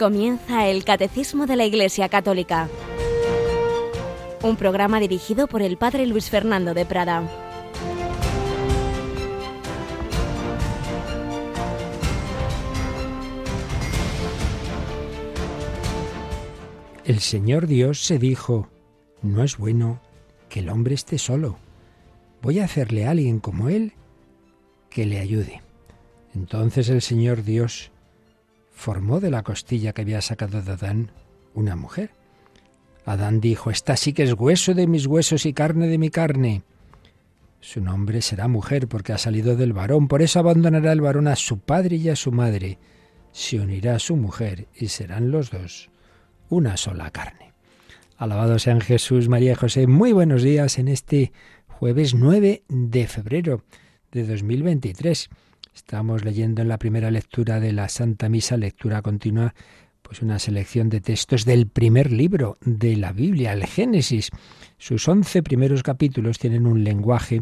Comienza el Catecismo de la Iglesia Católica, un programa dirigido por el Padre Luis Fernando de Prada. El Señor Dios se dijo, no es bueno que el hombre esté solo. Voy a hacerle a alguien como él que le ayude. Entonces el Señor Dios formó de la costilla que había sacado de Adán una mujer. Adán dijo, Esta sí que es hueso de mis huesos y carne de mi carne. Su nombre será mujer porque ha salido del varón, por eso abandonará el varón a su padre y a su madre, se unirá a su mujer y serán los dos una sola carne. Alabado sean Jesús, María y José. Muy buenos días en este jueves 9 de febrero de 2023. Estamos leyendo en la primera lectura de la Santa Misa, lectura continua, pues una selección de textos del primer libro de la Biblia, el Génesis. Sus once primeros capítulos tienen un lenguaje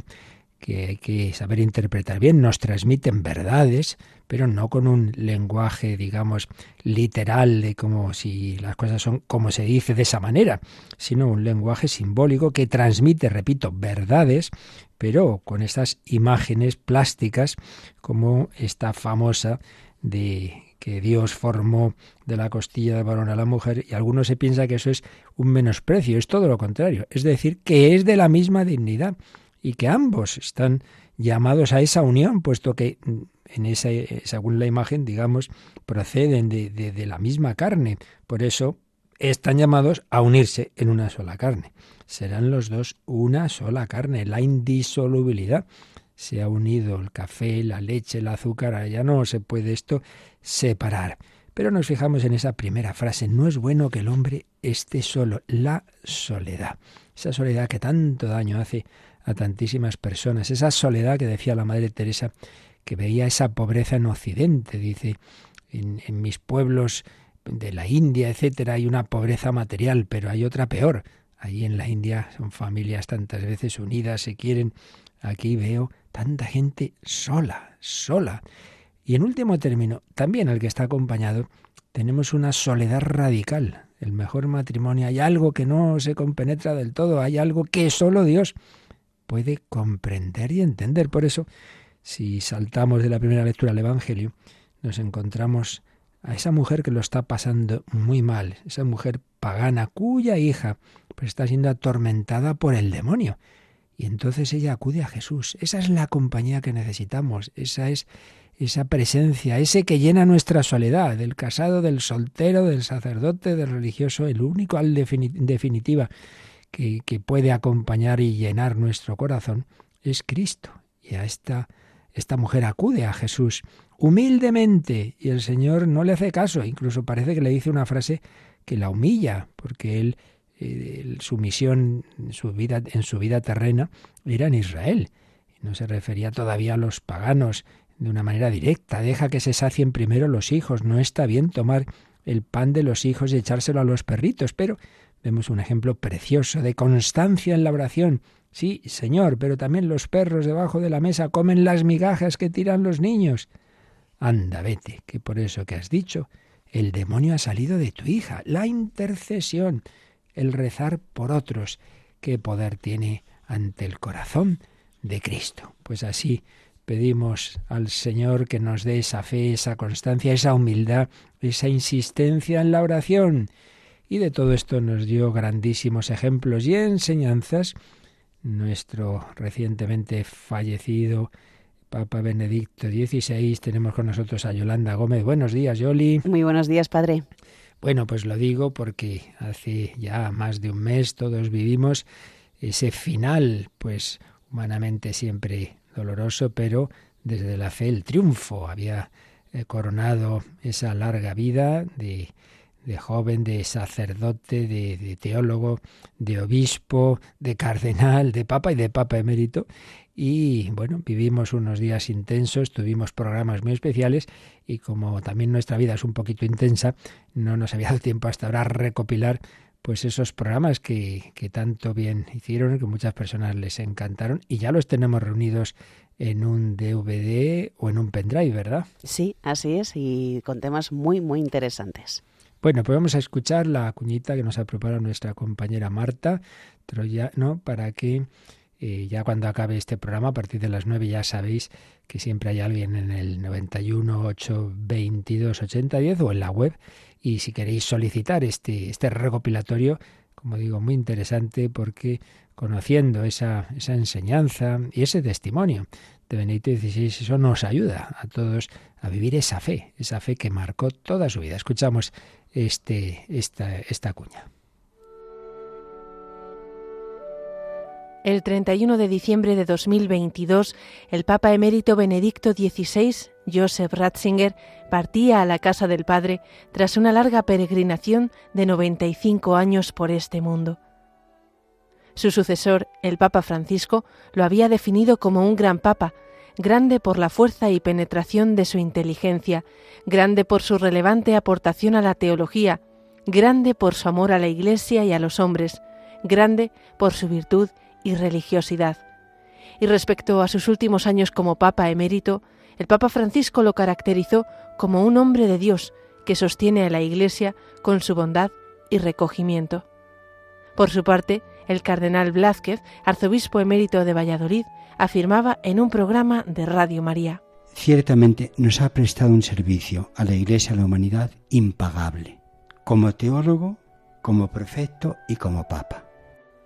que hay que saber interpretar bien, nos transmiten verdades, pero no con un lenguaje, digamos, literal de como si las cosas son como se dice de esa manera, sino un lenguaje simbólico que transmite, repito, verdades, pero con estas imágenes plásticas como esta famosa de que Dios formó de la costilla de varón a la mujer y algunos se piensa que eso es un menosprecio, es todo lo contrario, es decir, que es de la misma dignidad y que ambos están llamados a esa unión, puesto que mm, en esa, según la imagen, digamos, proceden de, de la misma carne. Por eso están llamados a unirse en una sola carne. Serán los dos una sola carne, la indisolubilidad. Se ha unido el café, la leche, el azúcar, ya no se puede esto separar. Pero nos fijamos en esa primera frase, no es bueno que el hombre esté solo, la soledad. Esa soledad que tanto daño hace a tantísimas personas. Esa soledad que decía la Madre Teresa, que veía esa pobreza en Occidente, dice, en, mis pueblos de la India, etcétera, hay una pobreza material, pero hay otra peor. Allí en la India son familias tantas veces unidas, se quieren. Aquí veo tanta gente sola, sola. Y en último término, también al que está acompañado, tenemos una soledad radical. El mejor matrimonio, hay algo que no se compenetra del todo, hay algo que solo Dios puede comprender y entender. Por eso, si saltamos de la primera lectura al Evangelio, nos encontramos a esa mujer que lo está pasando muy mal, esa mujer pagana cuya hija pues está siendo atormentada por el demonio. Y entonces ella acude a Jesús. Esa es la compañía que necesitamos, esa es esa presencia, ese que llena nuestra soledad, del casado, del soltero, del sacerdote, del religioso, el único al definitiva que, puede acompañar y llenar nuestro corazón es Cristo. Y a esta, esta mujer acude a Jesús humildemente y el Señor no le hace caso, incluso parece que le dice una frase que la humilla, porque él, eh, su misión su, vida, en su vida terrena era en Israel. No se refería todavía a los paganos de una manera directa. Deja que se sacien primero los hijos. No está bien tomar el pan de los hijos y echárselo a los perritos, pero Vemos un ejemplo precioso de constancia en la oración. Sí, Señor, pero también los perros debajo de la mesa comen las migajas que tiran los niños. Anda, vete, que por eso que has dicho, el demonio ha salido de tu hija. La intercesión, el rezar por otros, qué poder tiene ante el corazón de Cristo. Pues así pedimos al Señor que nos dé esa fe, esa constancia, esa humildad, esa insistencia en la oración y de todo esto nos dio grandísimos ejemplos y enseñanzas nuestro recientemente fallecido Papa Benedicto XVI. Tenemos con nosotros a Yolanda Gómez. Buenos días, Yoli. Muy buenos días, padre. Bueno, pues lo digo porque hace ya más de un mes todos vivimos ese final, pues humanamente siempre doloroso, pero desde la fe el triunfo. Había eh, coronado esa larga vida de de joven, de sacerdote, de, teólogo, de obispo, de cardenal, de papa y de papa emérito. Y bueno, vivimos unos días intensos, tuvimos programas muy especiales y como también nuestra vida es un poquito intensa, no nos había dado tiempo hasta ahora recopilar pues esos programas que, que tanto bien hicieron, que muchas personas les encantaron y ya los tenemos reunidos en un DVD o en un pendrive, ¿verdad? Sí, así es, y con temas muy, muy interesantes. Bueno, pues vamos a escuchar la cuñita que nos ha preparado nuestra compañera Marta ¿no? para que eh, ya cuando acabe este programa, a partir de las 9 ya sabéis que siempre hay alguien en el 91 822 8010 o en la web. Y si queréis solicitar este, este recopilatorio, como digo, muy interesante porque conociendo esa, esa enseñanza y ese testimonio de Benedicto XVI, eso nos ayuda a todos a vivir esa fe, esa fe que marcó toda su vida. Escuchamos este, esta, esta cuña. El 31 de diciembre de 2022, el Papa emérito Benedicto XVI, Joseph Ratzinger, partía a la casa del Padre tras una larga peregrinación de 95 años por este mundo. Su sucesor, el Papa Francisco, lo había definido como un gran Papa, grande por la fuerza y penetración de su inteligencia, grande por su relevante aportación a la teología, grande por su amor a la Iglesia y a los hombres, grande por su virtud y religiosidad. Y respecto a sus últimos años como Papa emérito, el Papa Francisco lo caracterizó como un hombre de Dios que sostiene a la Iglesia con su bondad y recogimiento. Por su parte, el cardenal Blázquez, arzobispo emérito de Valladolid, afirmaba en un programa de Radio María. Ciertamente nos ha prestado un servicio a la Iglesia y a la humanidad impagable, como teólogo, como prefecto y como papa.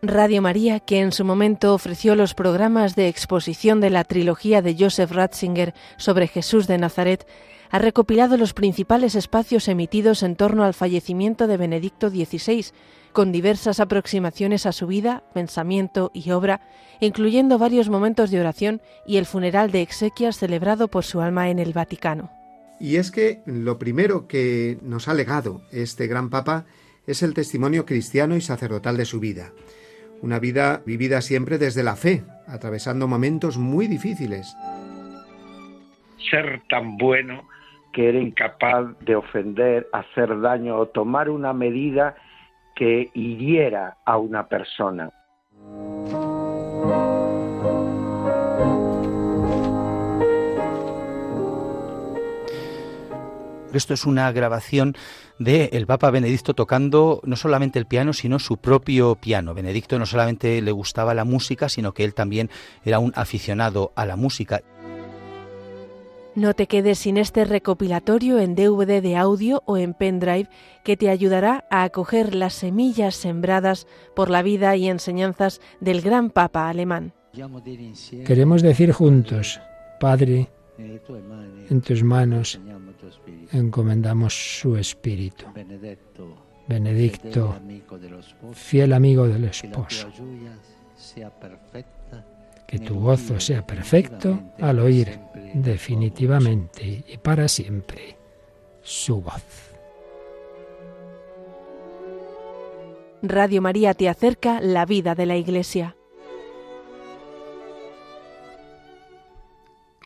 Radio María, que en su momento ofreció los programas de exposición de la trilogía de Joseph Ratzinger sobre Jesús de Nazaret, ha recopilado los principales espacios emitidos en torno al fallecimiento de Benedicto XVI, con diversas aproximaciones a su vida, pensamiento y obra, incluyendo varios momentos de oración y el funeral de exequias celebrado por su alma en el Vaticano. Y es que lo primero que nos ha legado este gran papa es el testimonio cristiano y sacerdotal de su vida. Una vida vivida siempre desde la fe, atravesando momentos muy difíciles. Ser tan bueno que era incapaz de ofender, hacer daño o tomar una medida que hiriera a una persona. Esto es una grabación de el Papa Benedicto tocando no solamente el piano, sino su propio piano. Benedicto no solamente le gustaba la música, sino que él también era un aficionado a la música. No te quedes sin este recopilatorio en DVD de audio o en pendrive que te ayudará a acoger las semillas sembradas por la vida y enseñanzas del gran Papa alemán. Queremos decir juntos, Padre, en tus manos encomendamos su espíritu. Benedicto, fiel amigo del esposo que tu gozo sea perfecto al oír definitivamente y para siempre su voz. Radio María te acerca la vida de la Iglesia.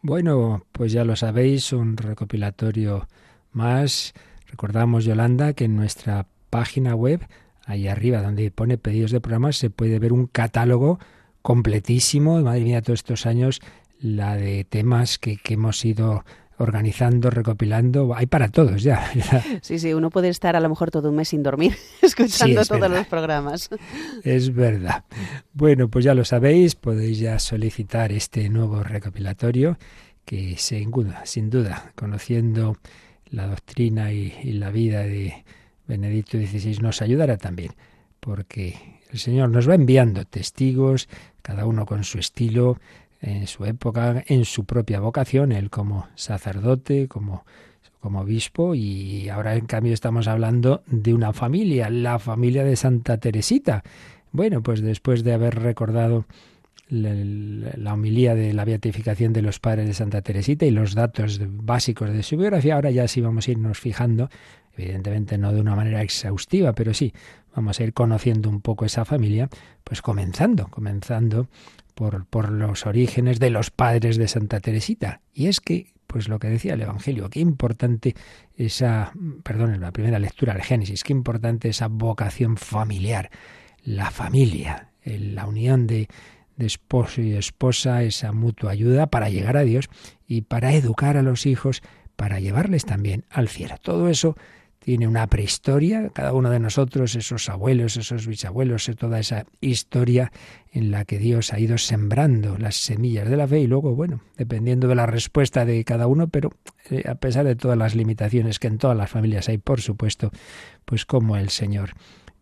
Bueno, pues ya lo sabéis, un recopilatorio más. Recordamos, Yolanda, que en nuestra página web, ahí arriba donde pone pedidos de programas, se puede ver un catálogo completísimo, madre mía, todos estos años, la de temas que, hemos ido organizando, recopilando, hay para todos ya. Sí, sí, uno puede estar a lo mejor todo un mes sin dormir escuchando todos los programas. Es verdad. Bueno, pues ya lo sabéis, podéis ya solicitar este nuevo recopilatorio que sin duda, sin duda, conociendo la doctrina y, y la vida de Benedicto XVI nos ayudará también, porque el Señor nos va enviando testigos, cada uno con su estilo, en su época, en su propia vocación, él como sacerdote, como, como obispo, y ahora en cambio estamos hablando de una familia, la familia de Santa Teresita. Bueno, pues después de haber recordado la, la, homilía de la beatificación de los padres de Santa Teresita y los datos básicos de su biografía, ahora ya sí vamos a irnos fijando, evidentemente no de una manera exhaustiva, pero sí vamos a ir conociendo un poco esa familia, pues comenzando, comenzando por, por los orígenes de los padres de Santa Teresita. Y es que, pues lo que decía el Evangelio, qué importante esa, perdón, en la primera lectura del Génesis, qué importante esa vocación familiar, la familia, la unión de, de esposo y esposa, esa mutua ayuda para llegar a Dios y para educar a los hijos, para llevarles también al cielo. Todo eso tiene una prehistoria, cada uno de nosotros, esos abuelos, esos bisabuelos, toda esa historia en la que Dios ha ido sembrando las semillas de la fe y luego, bueno, dependiendo de la respuesta de cada uno, pero eh, a pesar de todas las limitaciones que en todas las familias hay, por supuesto, pues como el Señor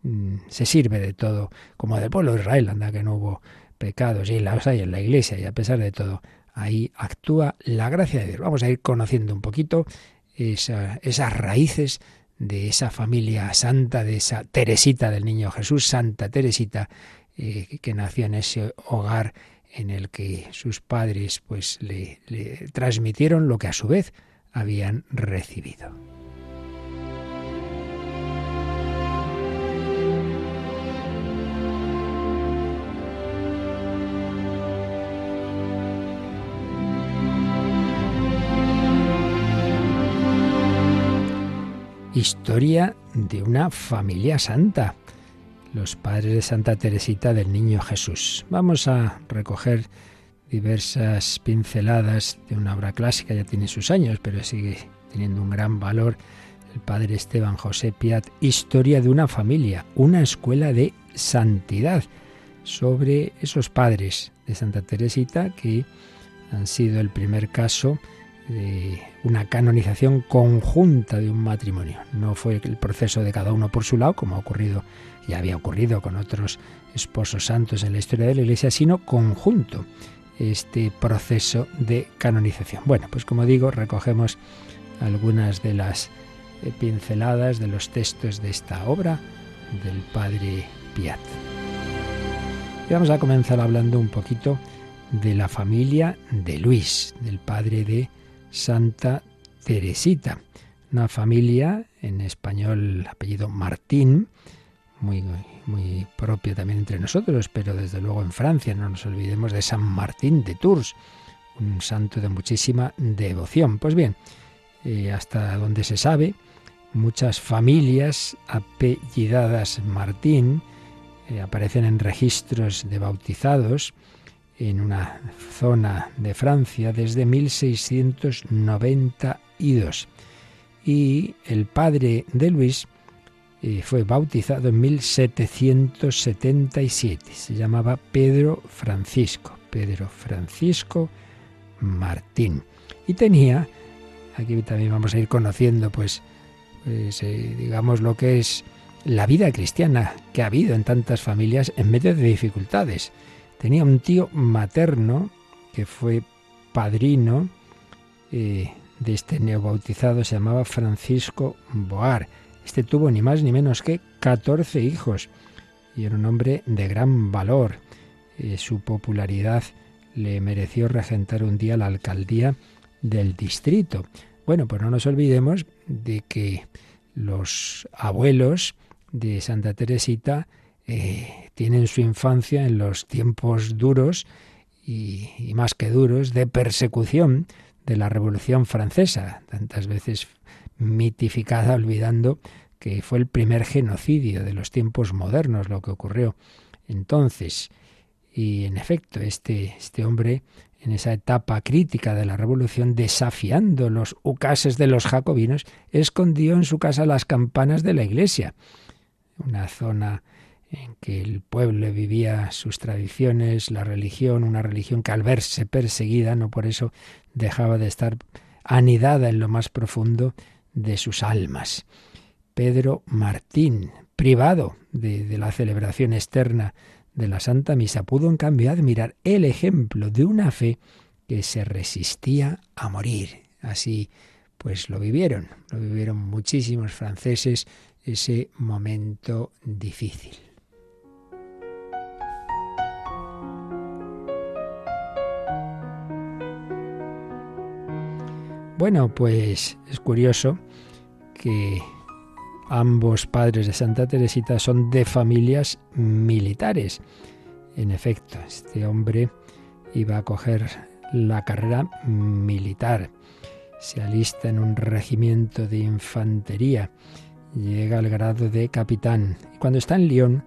mm, se sirve de todo, como del pueblo de Israel, anda que no hubo pecados y hay en la iglesia y a pesar de todo, ahí actúa la gracia de Dios. Vamos a ir conociendo un poquito esas raíces de esa familia santa, de esa Teresita del Niño Jesús, Santa Teresita, eh, que nació en ese hogar en el que sus padres pues le transmitieron lo que a su vez habían recibido. Historia de una familia santa, los padres de Santa Teresita del Niño Jesús. Vamos a recoger diversas pinceladas de una obra clásica, ya tiene sus años, pero sigue teniendo un gran valor. El padre Esteban José Piat, Historia de una familia, una escuela de santidad, sobre esos padres de Santa Teresita que han sido el primer caso una canonización conjunta de un matrimonio. No fue el proceso de cada uno por su lado, como ha ocurrido, ya había ocurrido con otros esposos santos en la historia de la Iglesia, sino conjunto este proceso de canonización. Bueno, pues como digo, recogemos algunas de las eh, pinceladas de los textos de esta obra del padre Piat. Y vamos a comenzar hablando un poquito de la familia de Luis, del padre de Santa Teresita, una familia en español apellido Martín, muy, muy propio también entre nosotros, pero desde luego en Francia no nos olvidemos de San Martín de Tours, un santo de muchísima devoción. Pues bien, eh, hasta donde se sabe, muchas familias apellidadas Martín eh, aparecen en registros de bautizados en una zona de Francia desde 1692. Y el padre de Luis eh, fue bautizado en 1777. Se llamaba Pedro Francisco, Pedro Francisco Martín. Y tenía, aquí también vamos a ir conociendo, pues, pues eh, digamos, lo que es la vida cristiana que ha habido en tantas familias en medio de dificultades. Tenía un tío materno que fue padrino eh, de este neobautizado, se llamaba Francisco Boar. Este tuvo ni más ni menos que 14 hijos y era un hombre de gran valor. Eh, su popularidad le mereció regentar un día la alcaldía del distrito. Bueno, pues no nos olvidemos de que los abuelos de Santa Teresita eh, tienen su infancia en los tiempos duros y, más que duros de persecución de la Revolución Francesa, tantas veces mitificada olvidando que fue el primer genocidio de los tiempos modernos lo que ocurrió entonces. Y en efecto, este, este hombre, en esa etapa crítica de la revolución, desafiando los ucases de los jacobinos, escondió en su casa las campanas de la iglesia. Una zona en que el pueblo vivía sus tradiciones, la religión, una religión que al verse perseguida, no por eso dejaba de estar anidada en lo más profundo de sus almas. Pedro Martín, privado de, de la celebración externa de la Santa Misa, pudo en cambio admirar el ejemplo de una fe que se resistía a morir. Así pues lo vivieron, lo vivieron muchísimos franceses ese momento difícil. Bueno, pues es curioso que ambos padres de Santa Teresita son de familias militares. En efecto, este hombre iba a coger la carrera militar. Se alista en un regimiento de infantería. Llega al grado de capitán. Y cuando está en Lyon,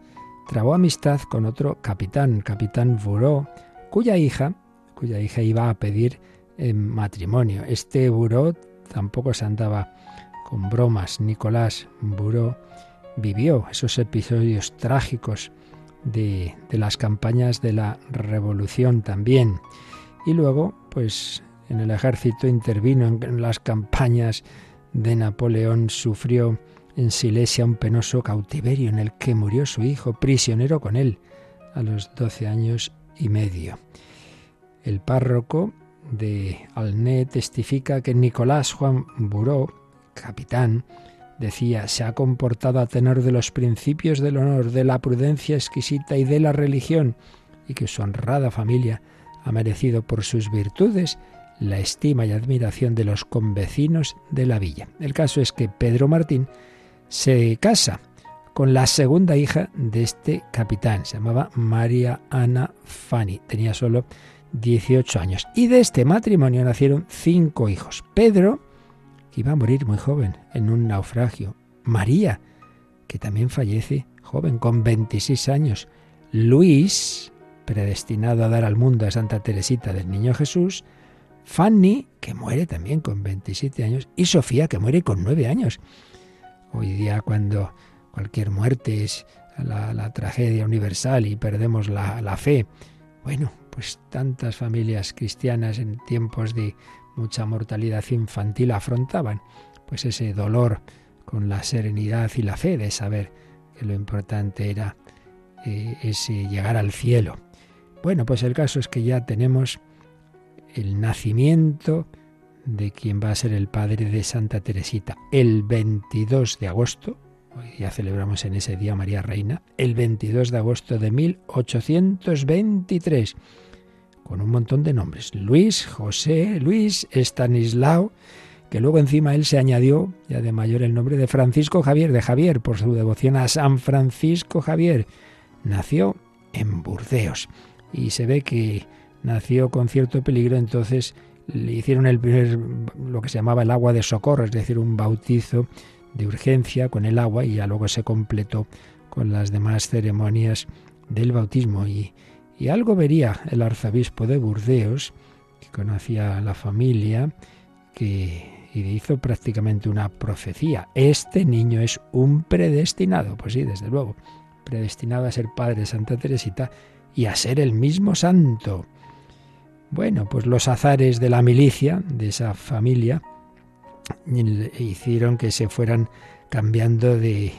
trabó amistad con otro capitán, capitán Bourreau, cuya hija, cuya hija iba a pedir en matrimonio. Este buró tampoco se andaba con bromas. Nicolás Buró vivió esos episodios trágicos de, de, las campañas de la Revolución también. Y luego, pues en el ejército intervino en las campañas de Napoleón, sufrió en Silesia un penoso cautiverio en el que murió su hijo, prisionero con él, a los doce años y medio. El párroco de Alné testifica que Nicolás Juan Buró, capitán, decía, se ha comportado a tenor de los principios del honor, de la prudencia exquisita y de la religión, y que su honrada familia ha merecido por sus virtudes la estima y admiración de los convecinos de la villa. El caso es que Pedro Martín se casa con la segunda hija de este capitán, se llamaba María Ana Fanny, tenía solo 18 años. Y de este matrimonio nacieron cinco hijos. Pedro, que iba a morir muy joven en un naufragio. María, que también fallece joven, con 26 años. Luis, predestinado a dar al mundo a Santa Teresita del Niño Jesús. Fanny, que muere también con 27 años. Y Sofía, que muere con 9 años. Hoy día cuando cualquier muerte es la, tragedia universal y perdemos la, la fe. Bueno, pues tantas familias cristianas en tiempos de mucha mortalidad infantil afrontaban pues ese dolor con la serenidad y la fe de saber que lo importante era eh, ese llegar al cielo. Bueno, pues el caso es que ya tenemos el nacimiento de quien va a ser el padre de Santa Teresita el 22 de agosto, ya celebramos en ese día María Reina, el 22 de agosto de 1823 con un montón de nombres. Luis, José, Luis, Estanislao, que luego encima él se añadió ya de mayor el nombre de Francisco Javier, de Javier, por su devoción a San Francisco Javier. Nació en Burdeos y se ve que nació con cierto peligro, entonces le hicieron el primer, lo que se llamaba el agua de socorro, es decir, un bautizo de urgencia con el agua y ya luego se completó con las demás ceremonias del bautismo y y algo vería el arzobispo de Burdeos, que conocía a la familia, que y hizo prácticamente una profecía. Este niño es un predestinado, pues sí, desde luego, predestinado a ser padre de Santa Teresita y a ser el mismo santo. Bueno, pues los azares de la milicia, de esa familia, hicieron que se fueran cambiando de,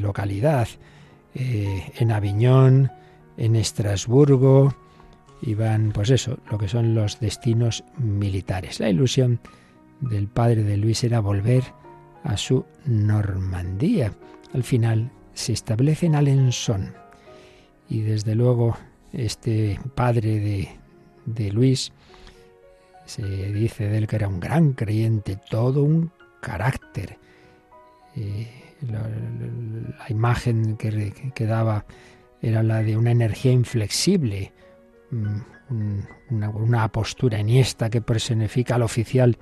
localidad. Eh, en Aviñón, en Estrasburgo, iban, pues eso, lo que son los destinos militares. La ilusión del padre de Luis era volver a su Normandía. Al final se establece en Alençon y desde luego este padre de, de Luis se dice de él que era un gran creyente, todo un carácter. Eh, la, imagen que, daba era la de una energía inflexible, mm, una, postura enhiesta que personifica al oficial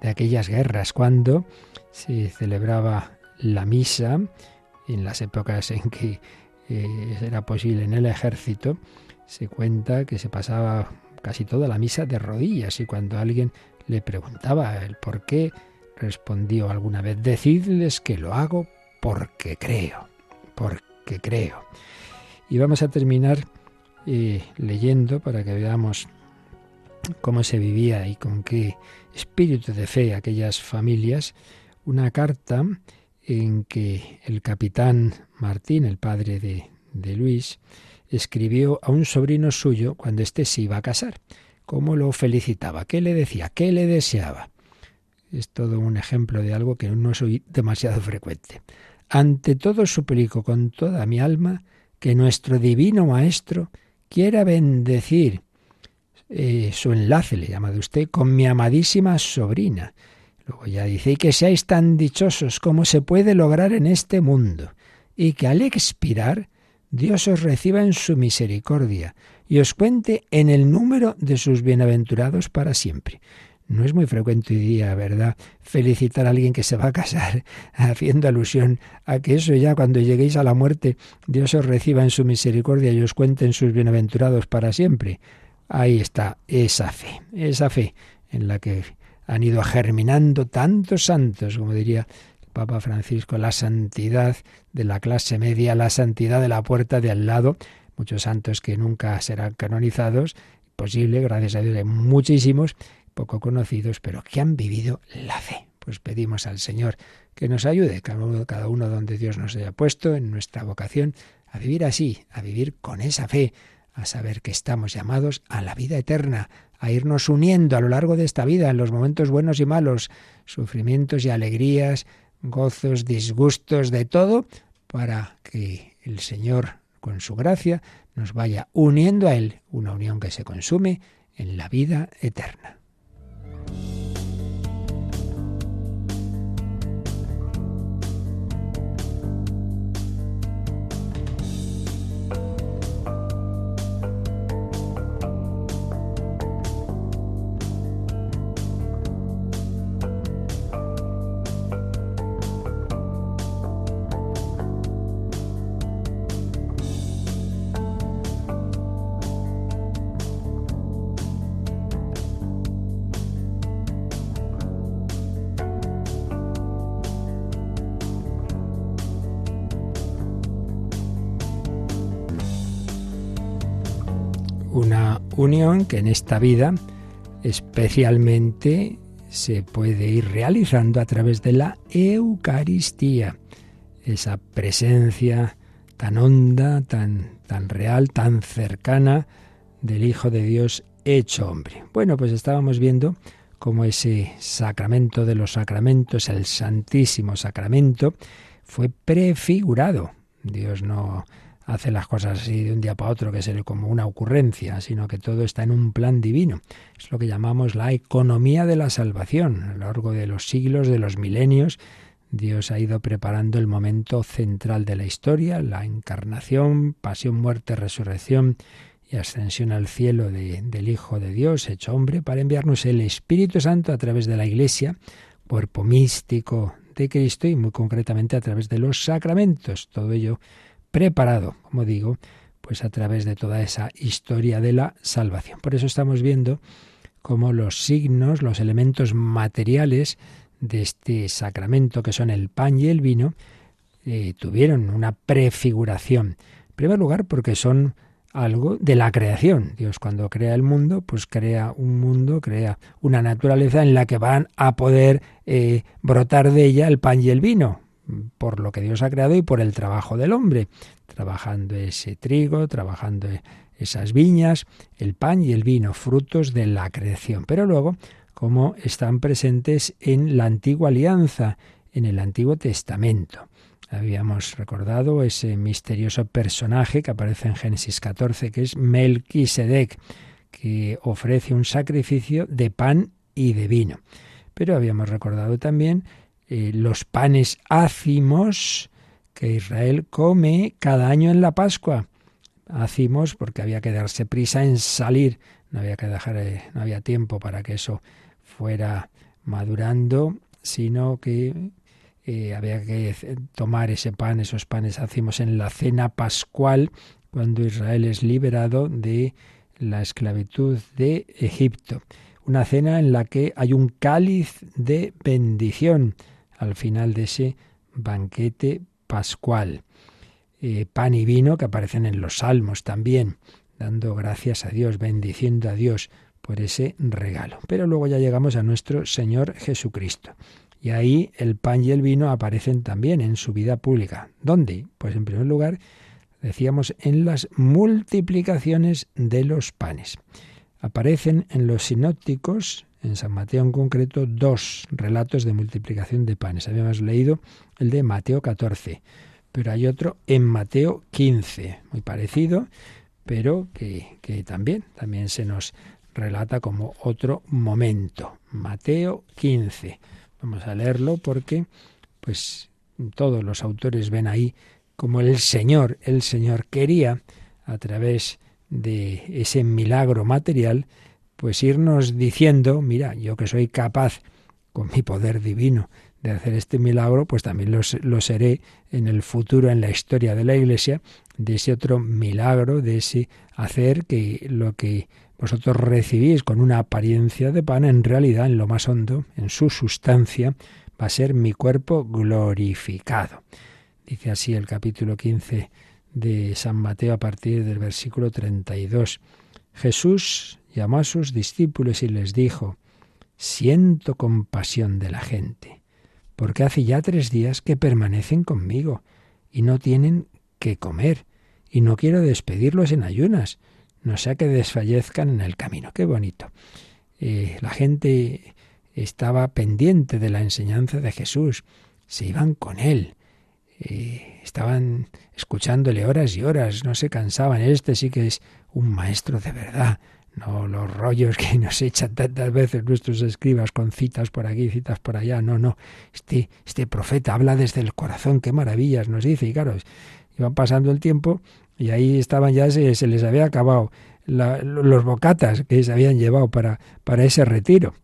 de aquellas guerras, cuando se celebraba la misa, en las épocas en que eh, era posible en el ejército, se cuenta que se pasaba casi toda la misa de rodillas y cuando alguien le preguntaba el por qué, respondió alguna vez, decidles que lo hago porque creo, porque creo. Y vamos a terminar eh, leyendo para que veamos cómo se vivía y con qué espíritu de fe aquellas familias, una carta en que el capitán Martín, el padre de, de Luis, escribió a un sobrino suyo cuando éste se iba a casar. ¿Cómo lo felicitaba? ¿Qué le decía? ¿Qué le deseaba? Es todo un ejemplo de algo que no soy demasiado frecuente. Ante todo suplico con toda mi alma que nuestro divino Maestro quiera bendecir eh, su enlace, le llama de usted, con mi amadísima sobrina. Luego ya dice, y que seáis tan dichosos como se puede lograr en este mundo, y que al expirar Dios os reciba en su misericordia y os cuente en el número de sus bienaventurados para siempre. No es muy frecuente hoy día, ¿verdad? Felicitar a alguien que se va a casar, haciendo alusión a que eso ya cuando lleguéis a la muerte, Dios os reciba en su misericordia y os cuente en sus bienaventurados para siempre. Ahí está esa fe, esa fe en la que han ido germinando tantos santos, como diría Papa Francisco, la santidad de la clase media, la santidad de la puerta de al lado, muchos santos que nunca serán canonizados, posible, gracias a Dios hay muchísimos, poco conocidos, pero que han vivido la fe. Pues pedimos al Señor que nos ayude, cada uno, donde Dios nos haya puesto en nuestra vocación, a vivir así, a vivir con esa fe, a saber que estamos llamados a la vida eterna, a irnos uniendo a lo largo de esta vida, en los momentos buenos y malos, sufrimientos y alegrías, gozos, disgustos, de todo, para que el Señor, con su gracia, nos vaya uniendo a Él, una unión que se consume en la vida eterna. Unión que en esta vida especialmente se puede ir realizando a través de la Eucaristía, esa presencia tan honda, tan, tan real, tan cercana del Hijo de Dios hecho hombre. Bueno, pues estábamos viendo cómo ese sacramento de los sacramentos, el Santísimo Sacramento, fue prefigurado. Dios no hace las cosas así de un día para otro, que es como una ocurrencia, sino que todo está en un plan divino. Es lo que llamamos la economía de la salvación. A lo largo de los siglos, de los milenios, Dios ha ido preparando el momento central de la historia, la encarnación, pasión, muerte, resurrección y ascensión al cielo del Hijo de Dios, hecho hombre, para enviarnos el Espíritu Santo a través de la Iglesia, cuerpo místico de Cristo y muy concretamente a través de los sacramentos. Todo ello preparado, como digo, pues a través de toda esa historia de la salvación. Por eso estamos viendo cómo los signos, los elementos materiales de este sacramento, que son el pan y el vino, eh, tuvieron una prefiguración. En primer lugar, porque son algo de la creación. Dios cuando crea el mundo, pues crea un mundo, crea una naturaleza en la que van a poder eh, brotar de ella el pan y el vino por lo que Dios ha creado y por el trabajo del hombre, trabajando ese trigo, trabajando esas viñas, el pan y el vino, frutos de la creación. Pero luego, como están presentes en la antigua alianza, en el Antiguo Testamento. Habíamos recordado ese misterioso personaje que aparece en Génesis 14, que es Melquisedec, que ofrece un sacrificio de pan y de vino. Pero habíamos recordado también eh, los panes ácimos que Israel come cada año en la Pascua. Ácimos porque había que darse prisa en salir, no había que dejar, eh, no había tiempo para que eso fuera madurando, sino que eh, había que tomar ese pan, esos panes ácimos en la cena pascual, cuando Israel es liberado de la esclavitud de Egipto. Una cena en la que hay un cáliz de bendición al final de ese banquete pascual. Eh, pan y vino que aparecen en los salmos también, dando gracias a Dios, bendiciendo a Dios por ese regalo. Pero luego ya llegamos a nuestro Señor Jesucristo. Y ahí el pan y el vino aparecen también en su vida pública. ¿Dónde? Pues en primer lugar, decíamos, en las multiplicaciones de los panes. Aparecen en los sinópticos en San Mateo en concreto dos relatos de multiplicación de panes. Habíamos leído el de Mateo 14, pero hay otro en Mateo 15, muy parecido, pero que, que también, también se nos relata como otro momento. Mateo 15. Vamos a leerlo porque pues todos los autores ven ahí como el Señor, el Señor quería a través de ese milagro material pues irnos diciendo, mira, yo que soy capaz con mi poder divino de hacer este milagro, pues también lo, seré en el futuro, en la historia de la Iglesia, de ese otro milagro, de ese hacer que lo que vosotros recibís con una apariencia de pan, en realidad en lo más hondo, en su sustancia, va a ser mi cuerpo glorificado. Dice así el capítulo 15 de San Mateo a partir del versículo 32. Jesús llamó a sus discípulos y les dijo, Siento compasión de la gente, porque hace ya tres días que permanecen conmigo y no tienen que comer, y no quiero despedirlos en ayunas, no sea que desfallezcan en el camino. Qué bonito. Eh, la gente estaba pendiente de la enseñanza de Jesús, se iban con él, eh, estaban escuchándole horas y horas, no se cansaban. Este sí que es un maestro de verdad, no los rollos que nos echan tantas veces nuestros escribas con citas por aquí, citas por allá. No, no. Este, este profeta habla desde el corazón, qué maravillas nos dice. Y claro, iban pasando el tiempo y ahí estaban ya, se, se les había acabado los bocatas que se habían llevado para, para ese retiro.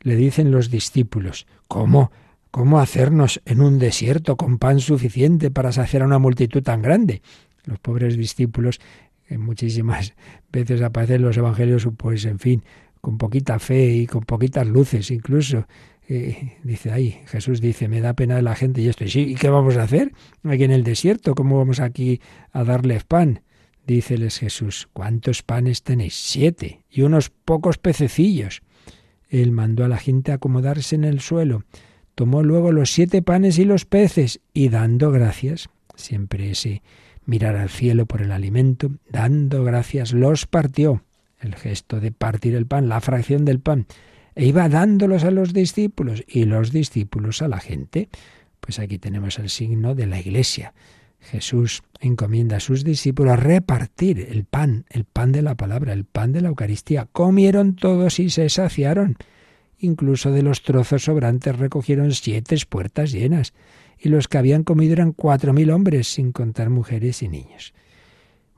Le dicen los discípulos, ¿cómo? ¿Cómo hacernos en un desierto con pan suficiente para saciar a una multitud tan grande? Los pobres discípulos, muchísimas veces aparecen los evangelios, pues en fin, con poquita fe y con poquitas luces incluso. Eh, dice ahí, Jesús dice, me da pena de la gente y esto, sí, ¿y qué vamos a hacer aquí en el desierto? ¿Cómo vamos aquí a darles pan? Díceles Jesús, ¿cuántos panes tenéis? Siete, y unos pocos pececillos. Él mandó a la gente acomodarse en el suelo Tomó luego los siete panes y los peces y dando gracias, siempre ese mirar al cielo por el alimento, dando gracias, los partió. El gesto de partir el pan, la fracción del pan, e iba dándolos a los discípulos y los discípulos a la gente. Pues aquí tenemos el signo de la iglesia. Jesús encomienda a sus discípulos repartir el pan, el pan de la palabra, el pan de la Eucaristía. Comieron todos y se saciaron. Incluso de los trozos sobrantes recogieron siete puertas llenas, y los que habían comido eran cuatro mil hombres, sin contar mujeres y niños.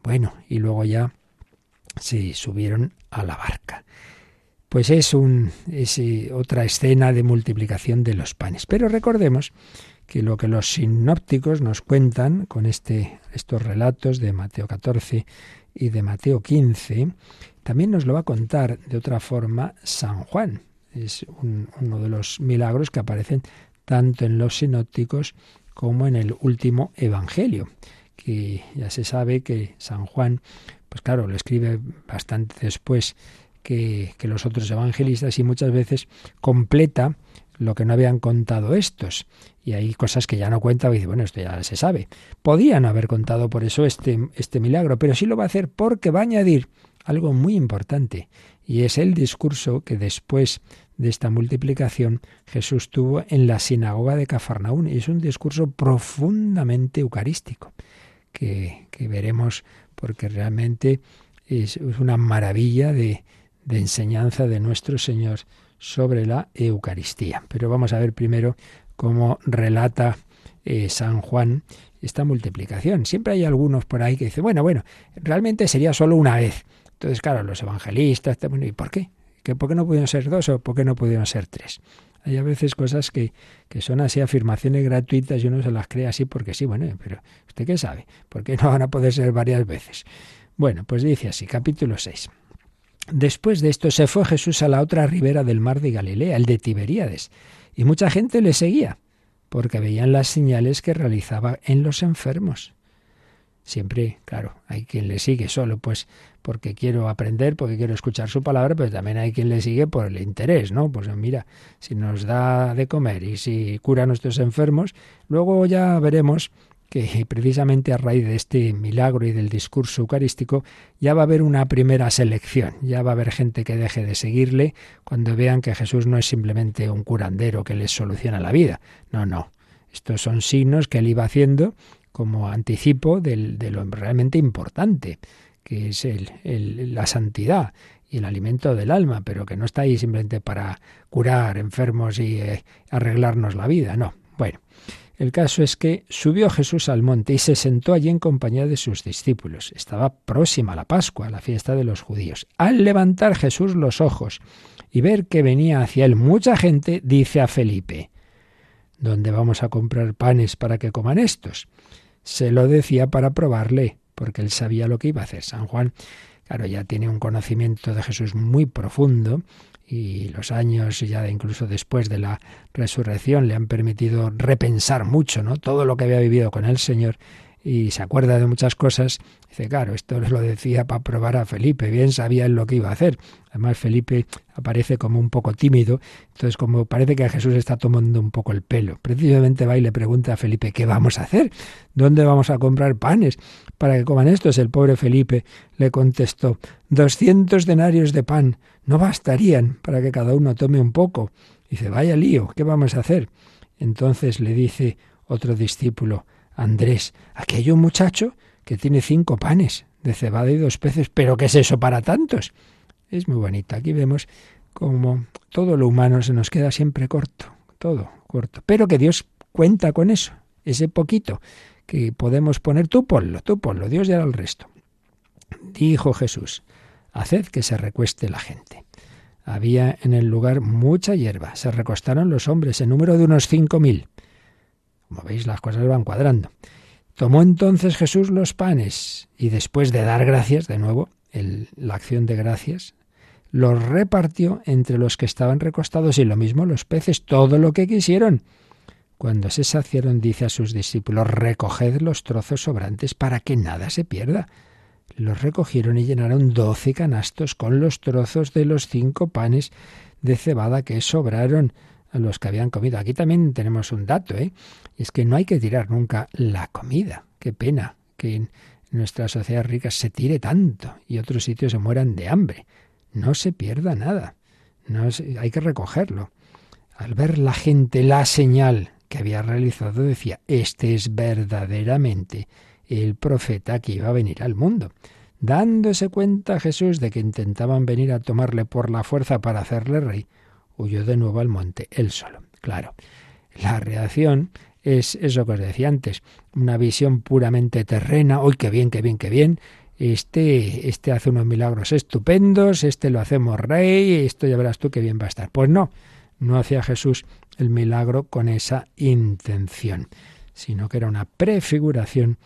Bueno, y luego ya se subieron a la barca. Pues es, un, es eh, otra escena de multiplicación de los panes. Pero recordemos que lo que los sinópticos nos cuentan con este, estos relatos de Mateo 14 y de Mateo 15, también nos lo va a contar de otra forma San Juan es uno de los milagros que aparecen tanto en los sinópticos como en el último Evangelio, que ya se sabe que San Juan, pues claro, lo escribe bastante después que, que los otros evangelistas y muchas veces completa lo que no habían contado estos. Y hay cosas que ya no cuenta dice, bueno, esto ya se sabe. Podían haber contado por eso este, este milagro, pero sí lo va a hacer porque va a añadir algo muy importante, y es el discurso que después de esta multiplicación Jesús tuvo en la sinagoga de Cafarnaún. Y es un discurso profundamente eucarístico, que, veremos porque realmente es una maravilla de, enseñanza de nuestro Señor sobre la Eucaristía. Pero vamos a ver primero cómo relata eh, San Juan esta multiplicación. Siempre hay algunos por ahí que dicen, bueno, bueno, realmente sería solo una vez. Entonces, claro, los evangelistas, ¿y por qué? ¿Por qué no pudieron ser dos o por qué no pudieron ser tres? Hay a veces cosas que, que son así afirmaciones gratuitas y uno se las cree así porque sí, bueno, pero ¿usted qué sabe? ¿Por qué no van a poder ser varias veces? Bueno, pues dice así, capítulo 6. Después de esto se fue Jesús a la otra ribera del mar de Galilea, el de Tiberíades, y mucha gente le seguía, porque veían las señales que realizaba en los enfermos. Siempre, claro, hay quien le sigue solo, pues porque quiero aprender, porque quiero escuchar su palabra, pero también hay quien le sigue por el interés, ¿no? Pues mira, si nos da de comer y si cura a nuestros enfermos, luego ya veremos que precisamente a raíz de este milagro y del discurso eucarístico ya va a haber una primera selección, ya va a haber gente que deje de seguirle cuando vean que Jesús no es simplemente un curandero que les soluciona la vida. No, no. Estos son signos que él iba haciendo como anticipo de lo realmente importante, que es la santidad y el alimento del alma, pero que no está ahí simplemente para curar enfermos y eh, arreglarnos la vida, no. Bueno, el caso es que subió Jesús al monte y se sentó allí en compañía de sus discípulos. Estaba próxima la Pascua, la fiesta de los judíos. Al levantar Jesús los ojos y ver que venía hacia él mucha gente, dice a Felipe, ¿Dónde vamos a comprar panes para que coman estos? Se lo decía para probarle, porque él sabía lo que iba a hacer. San Juan Claro, ya tiene un conocimiento de Jesús muy profundo y los años ya incluso después de la resurrección le han permitido repensar mucho, ¿no? Todo lo que había vivido con el Señor y se acuerda de muchas cosas. Dice, claro, esto lo decía para probar a Felipe, bien sabía él lo que iba a hacer. Además, Felipe aparece como un poco tímido, entonces como parece que a Jesús está tomando un poco el pelo. Precisamente va y le pregunta a Felipe, ¿qué vamos a hacer? ¿Dónde vamos a comprar panes para que coman estos? El pobre Felipe le contestó, doscientos denarios de pan no bastarían para que cada uno tome un poco. Dice, vaya lío, ¿qué vamos a hacer? Entonces le dice otro discípulo, Andrés, un muchacho que tiene cinco panes de cebada y dos peces, pero ¿qué es eso para tantos? Es muy bonito. Aquí vemos como todo lo humano se nos queda siempre corto, todo corto. Pero que Dios cuenta con eso, ese poquito que podemos poner, tú ponlo, tú ponlo, Dios ya el resto. Dijo Jesús, haced que se recueste la gente. Había en el lugar mucha hierba, se recostaron los hombres, en número de unos cinco mil. Como veis, las cosas van cuadrando. Tomó entonces Jesús los panes y después de dar gracias, de nuevo, la acción de gracias, los repartió entre los que estaban recostados y lo mismo los peces, todo lo que quisieron. Cuando se saciaron, dice a sus discípulos, recoged los trozos sobrantes para que nada se pierda. Los recogieron y llenaron doce canastos con los trozos de los cinco panes de cebada que sobraron los que habían comido. Aquí también tenemos un dato, ¿eh? Es que no hay que tirar nunca la comida. Qué pena que en nuestra sociedad rica se tire tanto y otros sitios se mueran de hambre. No se pierda nada. No hay que recogerlo. Al ver la gente la señal que había realizado, decía, este es verdaderamente el profeta que iba a venir al mundo. Dándose cuenta Jesús de que intentaban venir a tomarle por la fuerza para hacerle rey, huyó de nuevo al monte, él solo. Claro, la reacción es eso que os decía antes, una visión puramente terrena, ¡uy, qué bien, qué bien, qué bien! Este, este hace unos milagros estupendos, este lo hacemos rey, esto ya verás tú qué bien va a estar. Pues no, no hacía Jesús el milagro con esa intención, sino que era una prefiguración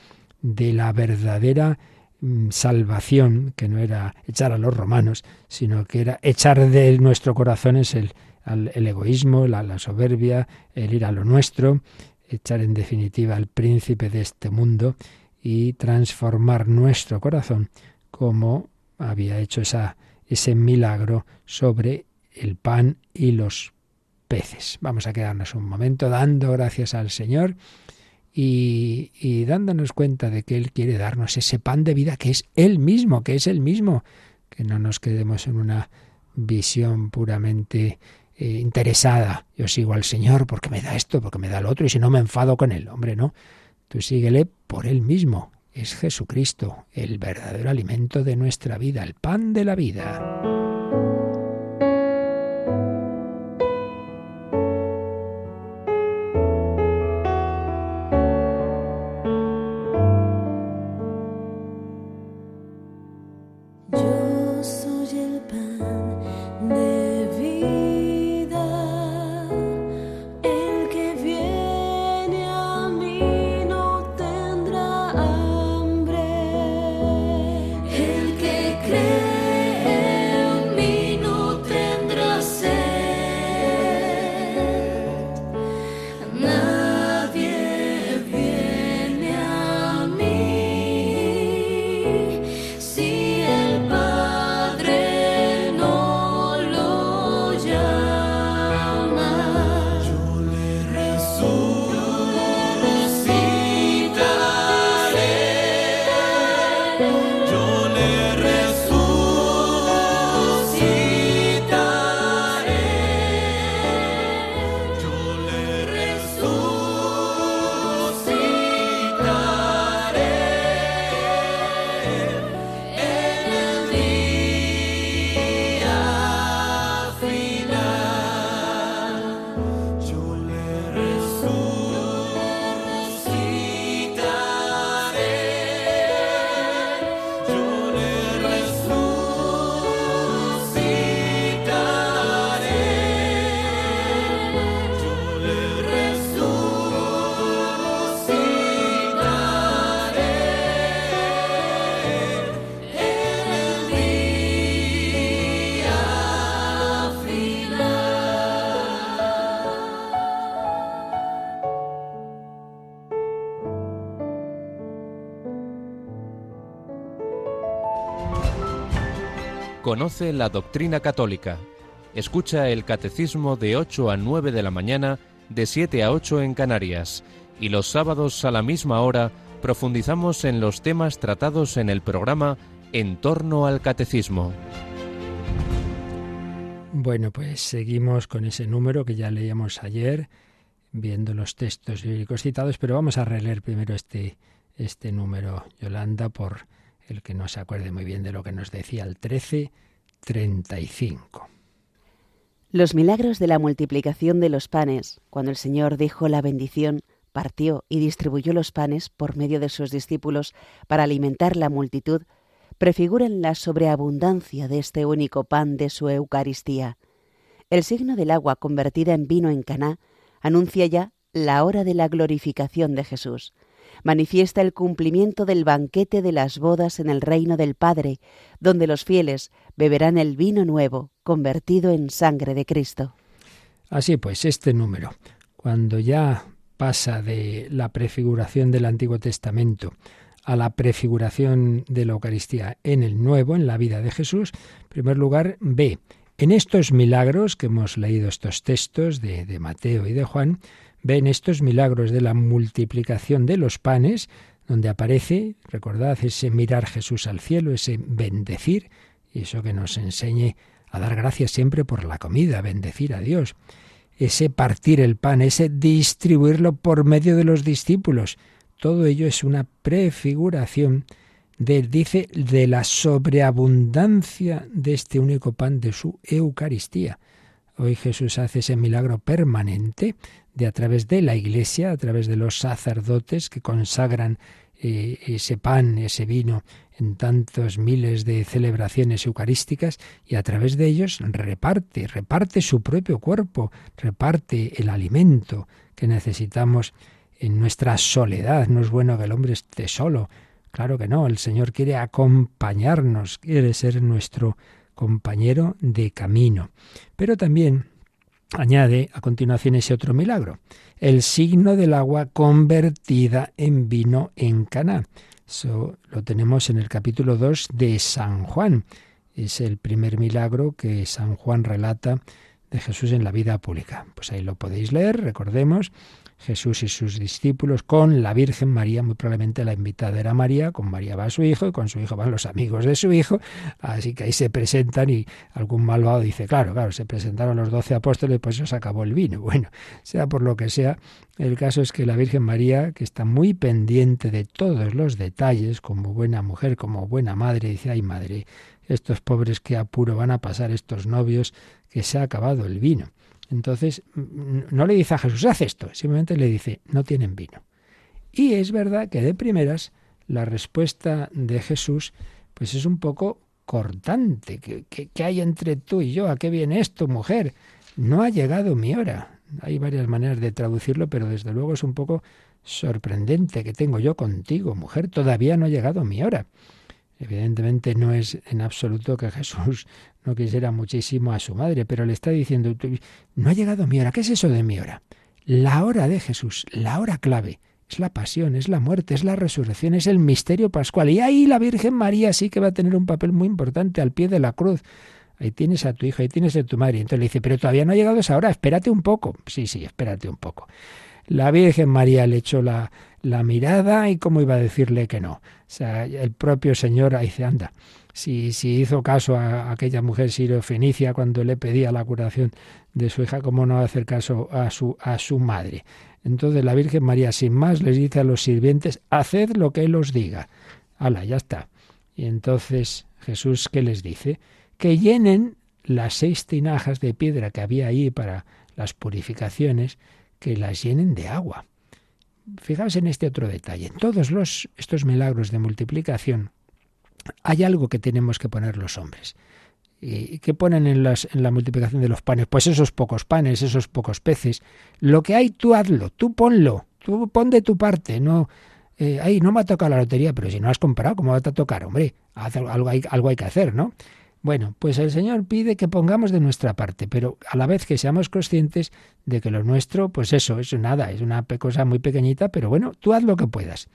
de la verdadera salvación, que no era echar a los romanos, sino que era echar de nuestro corazón el, el egoísmo, la, la, soberbia, el ir a lo nuestro, echar en definitiva al príncipe de este mundo y transformar nuestro corazón como había hecho esa, ese milagro sobre el pan y los peces. Vamos a quedarnos un momento dando gracias al Señor y, dándonos cuenta de que Él quiere darnos ese pan de vida que es Él mismo, que es Él mismo, que no nos quedemos en una visión puramente eh, interesada. Yo sigo al Señor porque me da esto, porque me da lo otro, y si no me enfado con Él. Hombre, no. Tú síguele por Él mismo. Es Jesucristo, el verdadero alimento de nuestra vida, el pan de la vida. Conoce la doctrina católica. Escucha el catecismo de 8 a 9 de la mañana, de 7 a 8 en Canarias. Y los sábados a la misma hora profundizamos en los temas tratados en el programa En torno al catecismo. Bueno, pues seguimos con ese número que ya leíamos ayer, viendo los textos bíblicos citados, pero vamos a releer primero este, este número, Yolanda, por el que no se acuerde muy bien de lo que nos decía el 1335. Los milagros de la multiplicación de los panes, cuando el Señor dijo la bendición, partió y distribuyó los panes por medio de sus discípulos para alimentar la multitud, prefiguran la sobreabundancia de este único pan de su Eucaristía. El signo del agua convertida en vino en Caná anuncia ya la hora de la glorificación de Jesús. Manifiesta el cumplimiento del banquete de las bodas en el reino del Padre, donde los fieles beberán el vino nuevo, convertido en sangre de Cristo. Así pues, este número, cuando ya pasa de la prefiguración del Antiguo Testamento a la prefiguración de la Eucaristía en el Nuevo, en la vida de Jesús, en primer lugar, ve en estos milagros que hemos leído estos textos de, de Mateo y de Juan, ven estos milagros de la multiplicación de los panes, donde aparece, recordad, ese mirar Jesús al cielo, ese bendecir, y eso que nos enseñe a dar gracias siempre por la comida, bendecir a Dios, ese partir el pan, ese distribuirlo por medio de los discípulos, todo ello es una prefiguración de, dice, de la sobreabundancia de este único pan de su Eucaristía. Hoy Jesús hace ese milagro permanente de a través de la Iglesia, a través de los sacerdotes que consagran eh, ese pan, ese vino en tantos miles de celebraciones eucarísticas y a través de ellos reparte, reparte su propio cuerpo, reparte el alimento que necesitamos en nuestra soledad. No es bueno que el hombre esté solo. Claro que no, el Señor quiere acompañarnos, quiere ser nuestro compañero de camino. Pero también añade a continuación ese otro milagro, el signo del agua convertida en vino en Caná. Eso lo tenemos en el capítulo 2 de San Juan. Es el primer milagro que San Juan relata de Jesús en la vida pública. Pues ahí lo podéis leer, recordemos, Jesús y sus discípulos con la Virgen María, muy probablemente la invitada era María, con María va su hijo y con su hijo van los amigos de su hijo, así que ahí se presentan y algún malvado dice, claro, claro, se presentaron los doce apóstoles pues se acabó el vino. Bueno, sea por lo que sea, el caso es que la Virgen María, que está muy pendiente de todos los detalles, como buena mujer, como buena madre, dice, ay madre, estos pobres que apuro van a pasar estos novios, que se ha acabado el vino. Entonces, no le dice a Jesús, haz esto, simplemente le dice, no tienen vino. Y es verdad que de primeras la respuesta de Jesús pues es un poco cortante. ¿Qué, qué, hay entre tú y yo? ¿A qué viene esto, mujer? No ha llegado mi hora. Hay varias maneras de traducirlo, pero desde luego es un poco sorprendente que tengo yo contigo, mujer. Todavía no ha llegado mi hora. Evidentemente no es en absoluto que Jesús no quisiera muchísimo a su madre, pero le está diciendo, no ha llegado mi hora. ¿Qué es eso de mi hora? La hora de Jesús, la hora clave. Es la pasión, es la muerte, es la resurrección, es el misterio pascual. Y ahí la Virgen María sí que va a tener un papel muy importante al pie de la cruz. Ahí tienes a tu hijo, ahí tienes a tu madre. Entonces le dice, pero todavía no ha llegado esa hora, espérate un poco. Sí, sí, espérate un poco. La Virgen María le echó la, la mirada y cómo iba a decirle que no. O sea, el propio Señor dice, anda, si, si hizo caso a, aquella mujer sirio-fenicia cuando le pedía la curación de su hija, ¿cómo no hacer caso a su, a su madre? Entonces la Virgen María, sin más, les dice a los sirvientes, haced lo que él os diga. Hala, ya está. Y entonces Jesús, ¿qué les dice? Que llenen las seis tinajas de piedra que había ahí para las purificaciones, que las llenen de agua. Fijaos en este otro detalle. En todos los, estos milagros de multiplicación hay algo que tenemos que poner los hombres. ¿Y qué ponen en, las, en la multiplicación de los panes? Pues esos pocos panes, esos pocos peces. Lo que hay, tú hazlo, tú ponlo, tú pon de tu parte. No, eh, no me ha tocado la lotería, pero si no has comprado, ¿cómo va a tocar? Hombre, algo hay, algo hay que hacer, ¿no? Bueno, pues el Señor pide que pongamos de nuestra parte, pero a la vez que seamos conscientes de que lo nuestro, pues eso, es nada, es una cosa muy pequeñita, pero bueno, tú haz lo que puedas.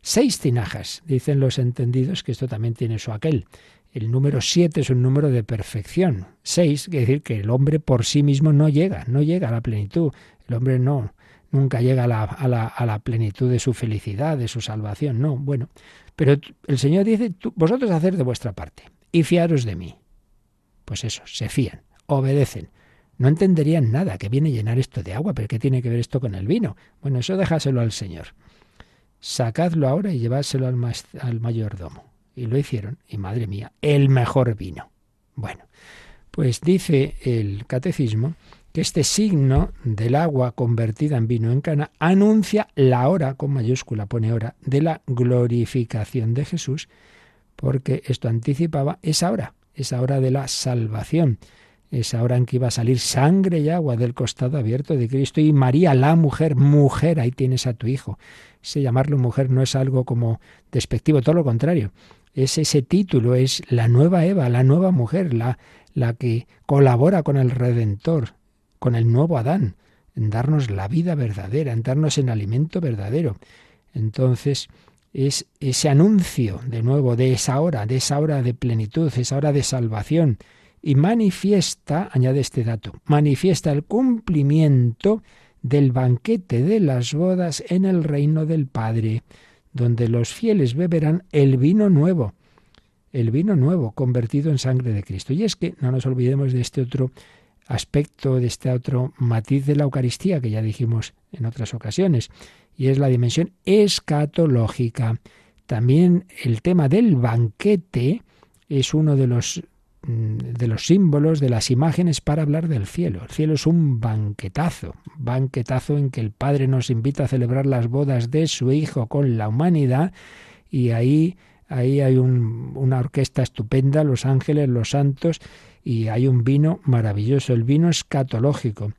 Seis tinajas, dicen los entendidos que esto también tiene su aquel. El número siete es un número de perfección. Seis quiere decir que el hombre por sí mismo no llega, no llega a la plenitud. El hombre no, nunca llega a la, a la, a la plenitud de su felicidad, de su salvación. No, bueno. Pero el Señor dice, vosotros hacer de vuestra parte y fiaros de mí. Pues eso, se fían, obedecen. No entenderían nada, que viene llenar esto de agua, pero ¿qué tiene que ver esto con el vino? Bueno, eso déjaselo al Señor. Sacadlo ahora y llevádselo al mayordomo. Y lo hicieron, y madre mía, el mejor vino. Bueno, pues dice el catecismo que este signo del agua convertida en vino en cana anuncia la hora, con mayúscula pone hora, de la glorificación de Jesús, porque esto anticipaba esa hora, esa hora de la salvación, esa hora en que iba a salir sangre y agua del costado abierto de Cristo y María, la mujer, mujer, ahí tienes a tu hijo. Ese llamarlo mujer no es algo como despectivo, todo lo contrario. Es ese título, es la nueva Eva, la nueva mujer, la, la que colabora con el Redentor, con el nuevo Adán, en darnos la vida verdadera, en darnos el alimento verdadero. Entonces, es ese anuncio de nuevo de esa hora, de esa hora de plenitud, esa hora de salvación, y manifiesta, añade este dato, manifiesta el cumplimiento del banquete de las bodas en el reino del Padre, donde los fieles beberán el vino nuevo, el vino nuevo convertido en sangre de Cristo. Y es que no nos olvidemos de este otro aspecto, de este otro matiz de la Eucaristía que ya dijimos en otras ocasiones, y es la dimensión escatológica. También el tema del banquete es uno de los mm, de los símbolos, de las imágenes para hablar del cielo. El cielo es un banquetazo, banquetazo en que el Padre nos invita a celebrar las bodas de su Hijo con la humanidad y ahí, ahí hay una orquesta estupenda, los ángeles, los santos, y hay un vino maravilloso, el vino escatológico.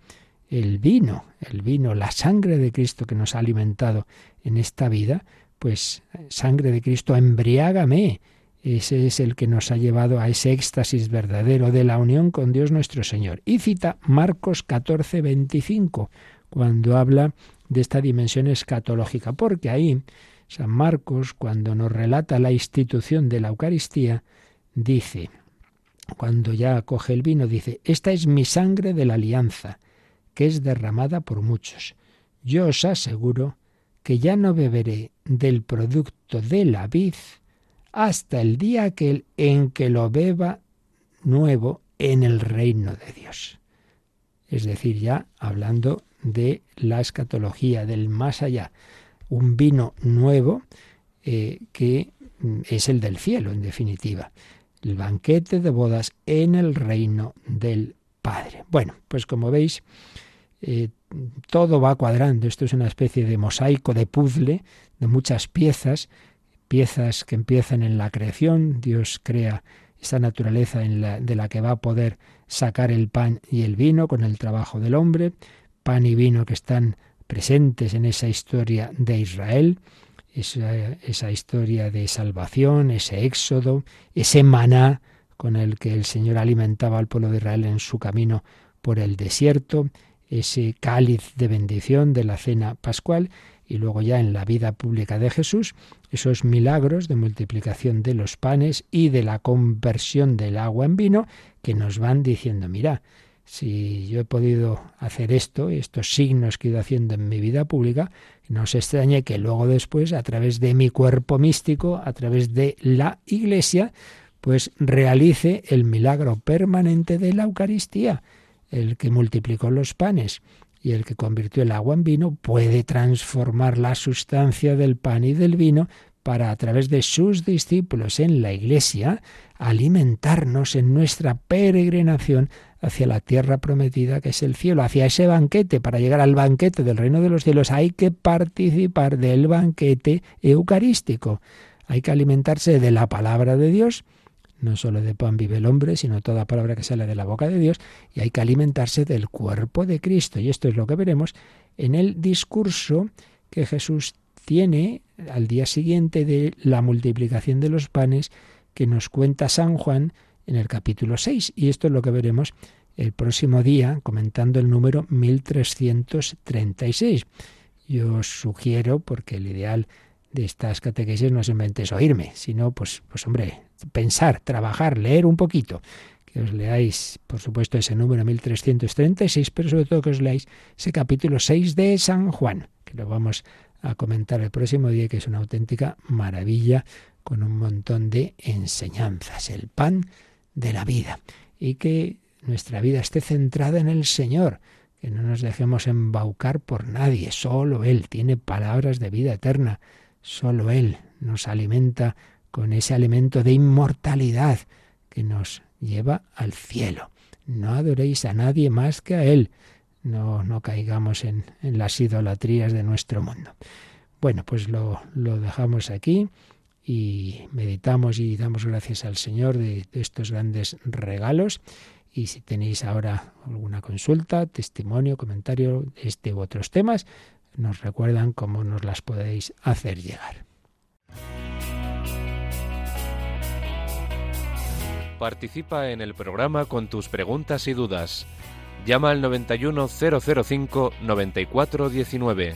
El vino, el vino, la sangre de Cristo que nos ha alimentado en esta vida, pues sangre de Cristo, embriágame. Ese es el que nos ha llevado a ese éxtasis verdadero de la unión con Dios nuestro Señor. Y cita Marcos 14, 25, cuando habla de esta dimensión escatológica, porque ahí San Marcos, cuando nos relata la institución de la Eucaristía, dice, cuando ya coge el vino, dice, esta es mi sangre de la alianza, que es derramada por muchos. Yo os aseguro que ya no beberé del producto de la vid hasta el día aquel en que lo beba nuevo en el reino de Dios. Es decir, ya hablando de la escatología, del más allá, un vino nuevo eh, que es el del cielo, en definitiva el banquete de bodas en el reino del Padre. Bueno, pues como veis, eh, todo va cuadrando. Esto es una especie de mosaico, de puzzle, de muchas piezas, piezas que empiezan en la creación. Dios crea esa naturaleza en la, de la que va a poder sacar el pan y el vino con el trabajo del hombre, pan y vino que están presentes en esa historia de Israel esa, historia de salvación, ese éxodo, ese maná con el que el Señor alimentaba al pueblo de Israel en su camino por el desierto, ese cáliz de bendición de la cena pascual y luego ya en la vida pública de Jesús, esos milagros de multiplicación de los panes y de la conversión del agua en vino que nos van diciendo, mira, si yo he podido hacer esto, estos signos que he ido haciendo en mi vida pública, no se extrañe que luego después, a través de mi cuerpo místico, a través de la Iglesia, pues realice el milagro permanente de la Eucaristía. El que multiplicó los panes y el que convirtió el agua en vino puede transformar la sustancia del pan y del vino para a través de sus discípulos en la Iglesia alimentarnos en nuestra peregrinación hacia la tierra prometida que es el cielo, hacia ese banquete. Para llegar al banquete del reino de los cielos hay que participar del banquete eucarístico. Hay que alimentarse de la palabra de Dios, no solo de pan vive el hombre, sino toda palabra que sale de la boca de Dios, y hay que alimentarse del cuerpo de Cristo. Y esto es lo que veremos en el discurso que Jesús tiene al día siguiente de la multiplicación de los panes que nos cuenta San Juan en el capítulo 6. Y esto es lo que veremos el próximo día comentando el número 1336. Yo os sugiero, porque el ideal de estas catequesis no simplemente es oírme, sino pues, pues hombre, pensar, trabajar, leer un poquito. Que os leáis, por supuesto, ese número 1336, pero sobre todo que os leáis ese capítulo 6 de San Juan, que lo vamos a comentar el próximo día, que es una auténtica maravilla con un montón de enseñanzas, el pan de la vida. Y que nuestra vida esté centrada en el Señor, que no nos dejemos embaucar por nadie, solo Él tiene palabras de vida eterna, solo Él nos alimenta con ese alimento de inmortalidad que nos lleva al cielo. No adoréis a nadie más que a Él. No, no caigamos en, en las idolatrías de nuestro mundo. Bueno, pues lo, lo dejamos aquí y meditamos y damos gracias al Señor de, estos grandes regalos. Y si tenéis ahora alguna consulta, testimonio, comentario este u otros temas, nos recuerdan cómo nos las podéis hacer llegar. Participa en el programa con tus preguntas y dudas. Llama al 91005 9419.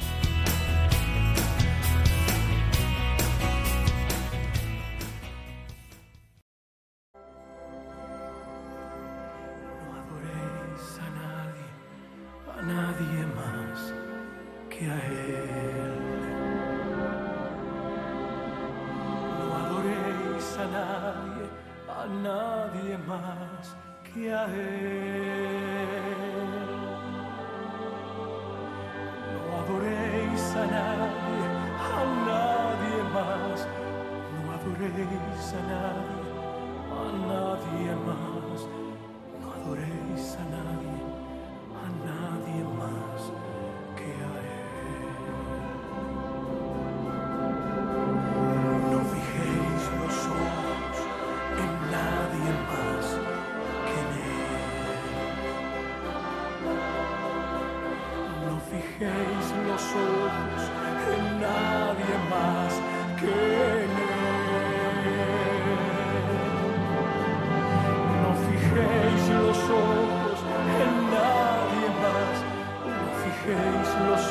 fijéis los ojos en nadie más que en Él. No fijéis los ojos en nadie más, no fijéis los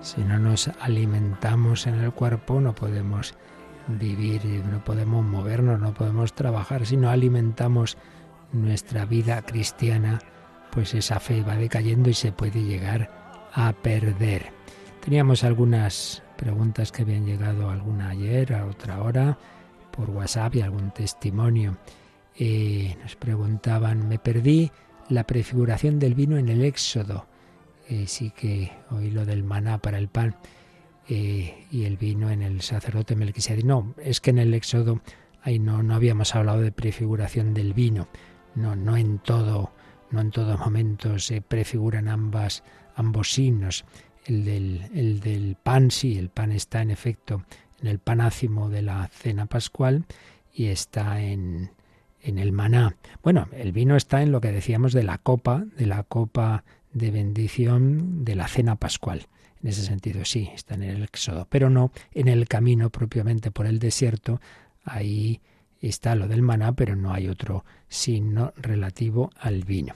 Si no nos alimentamos en el cuerpo no podemos vivir, no podemos movernos, no podemos trabajar. Si no alimentamos nuestra vida cristiana, pues esa fe va decayendo y se puede llegar a perder. Teníamos algunas preguntas que habían llegado alguna ayer, a otra hora, por WhatsApp y algún testimonio. Eh, nos preguntaban, me perdí la prefiguración del vino en el Éxodo. Eh, sí que oí lo del maná para el pan eh, y el vino en el sacerdote Melquisedec. No, es que en el Éxodo ahí no, no habíamos hablado de prefiguración del vino. No, no en todo, no en todo momento se prefiguran ambas, ambos signos. El del, el del pan, sí, el pan está en efecto en el panácimo de la cena pascual y está en, en el maná. Bueno, el vino está en lo que decíamos de la copa, de la copa de bendición de la cena pascual. En ese sentido sí, está en el Éxodo, pero no en el camino propiamente por el desierto. Ahí está lo del maná, pero no hay otro signo relativo al vino.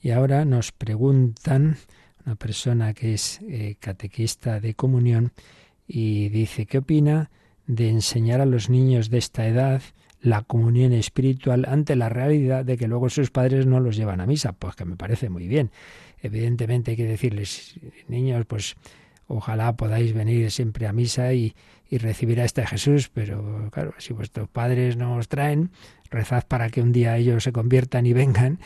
Y ahora nos preguntan una persona que es eh, catequista de comunión y dice, ¿qué opina de enseñar a los niños de esta edad la comunión espiritual ante la realidad de que luego sus padres no los llevan a misa? Pues que me parece muy bien. Evidentemente hay que decirles, niños, pues ojalá podáis venir siempre a misa y, y recibir a este Jesús, pero claro, si vuestros padres no os traen, rezad para que un día ellos se conviertan y vengan,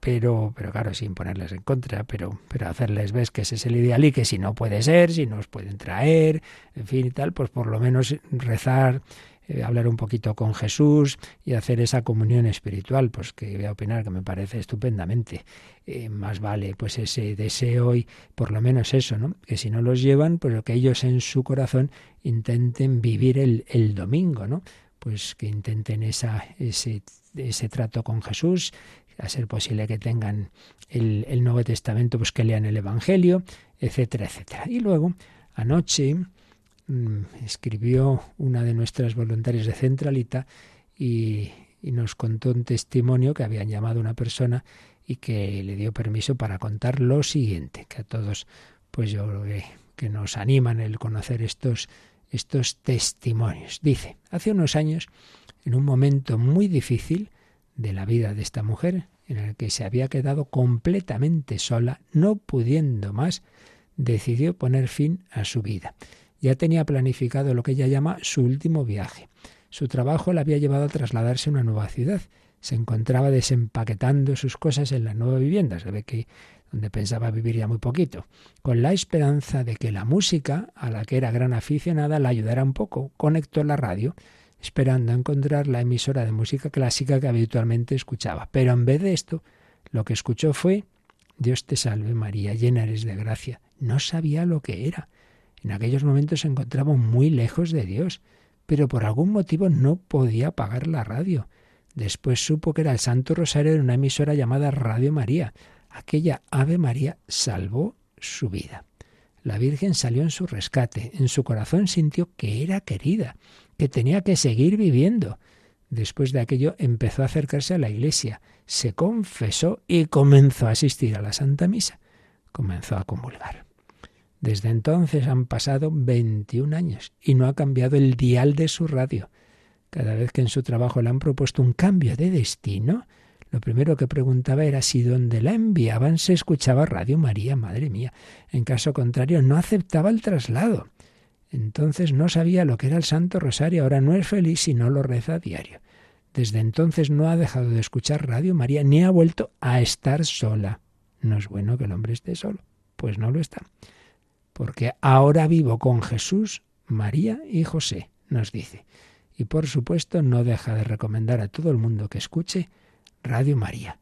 pero, pero claro, sin ponerles en contra, pero, pero hacerles ver que ese es el ideal y que si no puede ser, si no os pueden traer, en fin y tal, pues por lo menos rezar eh, hablar un poquito con Jesús y hacer esa comunión espiritual, pues que voy a opinar que me parece estupendamente. Eh, más vale pues ese deseo y por lo menos eso, ¿no? Que si no los llevan, pues que ellos en su corazón intenten vivir el, el domingo, ¿no? Pues que intenten esa, ese, ese trato con Jesús, a ser posible que tengan el, el Nuevo Testamento, pues que lean el Evangelio, etcétera, etcétera. Y luego, anoche, Mm, escribió una de nuestras voluntarias de Centralita y, nos contó un testimonio que habían llamado una persona y que le dio permiso para contar lo siguiente, que a todos, pues yo creo que, que nos animan el conocer estos, estos testimonios. Dice, hace unos años, en un momento muy difícil de la vida de esta mujer, en el que se había quedado completamente sola, no pudiendo más, decidió poner fin a su vida ya tenía planificado lo que ella llama su último viaje. Su trabajo la había llevado a trasladarse a una nueva ciudad. Se encontraba desempaquetando sus cosas en la nueva vivienda, se ve que donde pensaba vivir ya muy poquito, con la esperanza de que la música, a la que era gran aficionada, la ayudara un poco. Conectó la radio, esperando encontrar la emisora de música clásica que habitualmente escuchaba. Pero en vez de esto, lo que escuchó fue Dios te salve María, llena eres de gracia. No sabía lo que era. En aquellos momentos se encontraba muy lejos de Dios, pero por algún motivo no podía apagar la radio. Después supo que era el Santo Rosario de una emisora llamada Radio María. Aquella Ave María salvó su vida. La Virgen salió en su rescate. En su corazón sintió que era querida, que tenía que seguir viviendo. Después de aquello empezó a acercarse a la iglesia, se confesó y comenzó a asistir a la Santa Misa. Comenzó a comulgar. Desde entonces han pasado 21 años y no ha cambiado el dial de su radio. Cada vez que en su trabajo le han propuesto un cambio de destino, lo primero que preguntaba era si donde la enviaban se escuchaba Radio María, madre mía. En caso contrario, no aceptaba el traslado. Entonces no sabía lo que era el Santo Rosario, ahora no es feliz si no lo reza a diario. Desde entonces no ha dejado de escuchar Radio María ni ha vuelto a estar sola. No es bueno que el hombre esté solo. Pues no lo está porque ahora vivo con Jesús, María y José, nos dice. Y por supuesto no deja de recomendar a todo el mundo que escuche Radio María.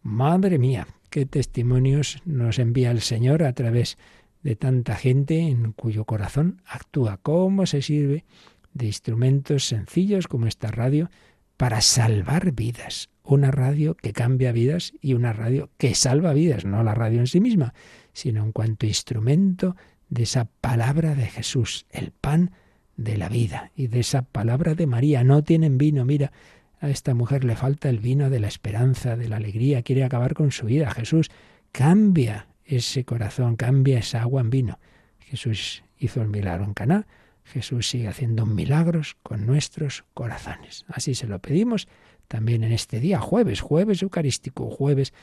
Madre mía, qué testimonios nos envía el Señor a través de tanta gente en cuyo corazón actúa, cómo se sirve de instrumentos sencillos como esta radio para salvar vidas. Una radio que cambia vidas y una radio que salva vidas, no la radio en sí misma, sino en cuanto instrumento de esa palabra de Jesús, el pan de la vida, y de esa palabra de María. No tienen vino, mira, a esta mujer le falta el vino de la esperanza, de la alegría, quiere acabar con su vida. Jesús, cambia ese corazón, cambia esa agua en vino. Jesús hizo el milagro en Caná, Jesús sigue haciendo milagros con nuestros corazones. Así se lo pedimos también en este día, jueves, jueves eucarístico, jueves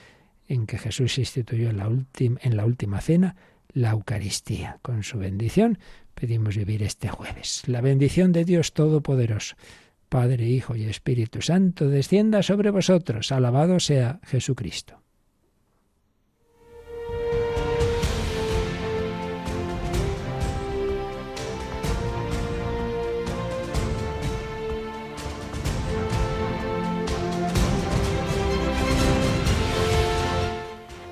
en que Jesús instituyó en la, en la última cena la Eucaristía. Con su bendición pedimos vivir este jueves. La bendición de Dios Todopoderoso, Padre, Hijo y Espíritu Santo, descienda sobre vosotros. Alabado sea Jesucristo.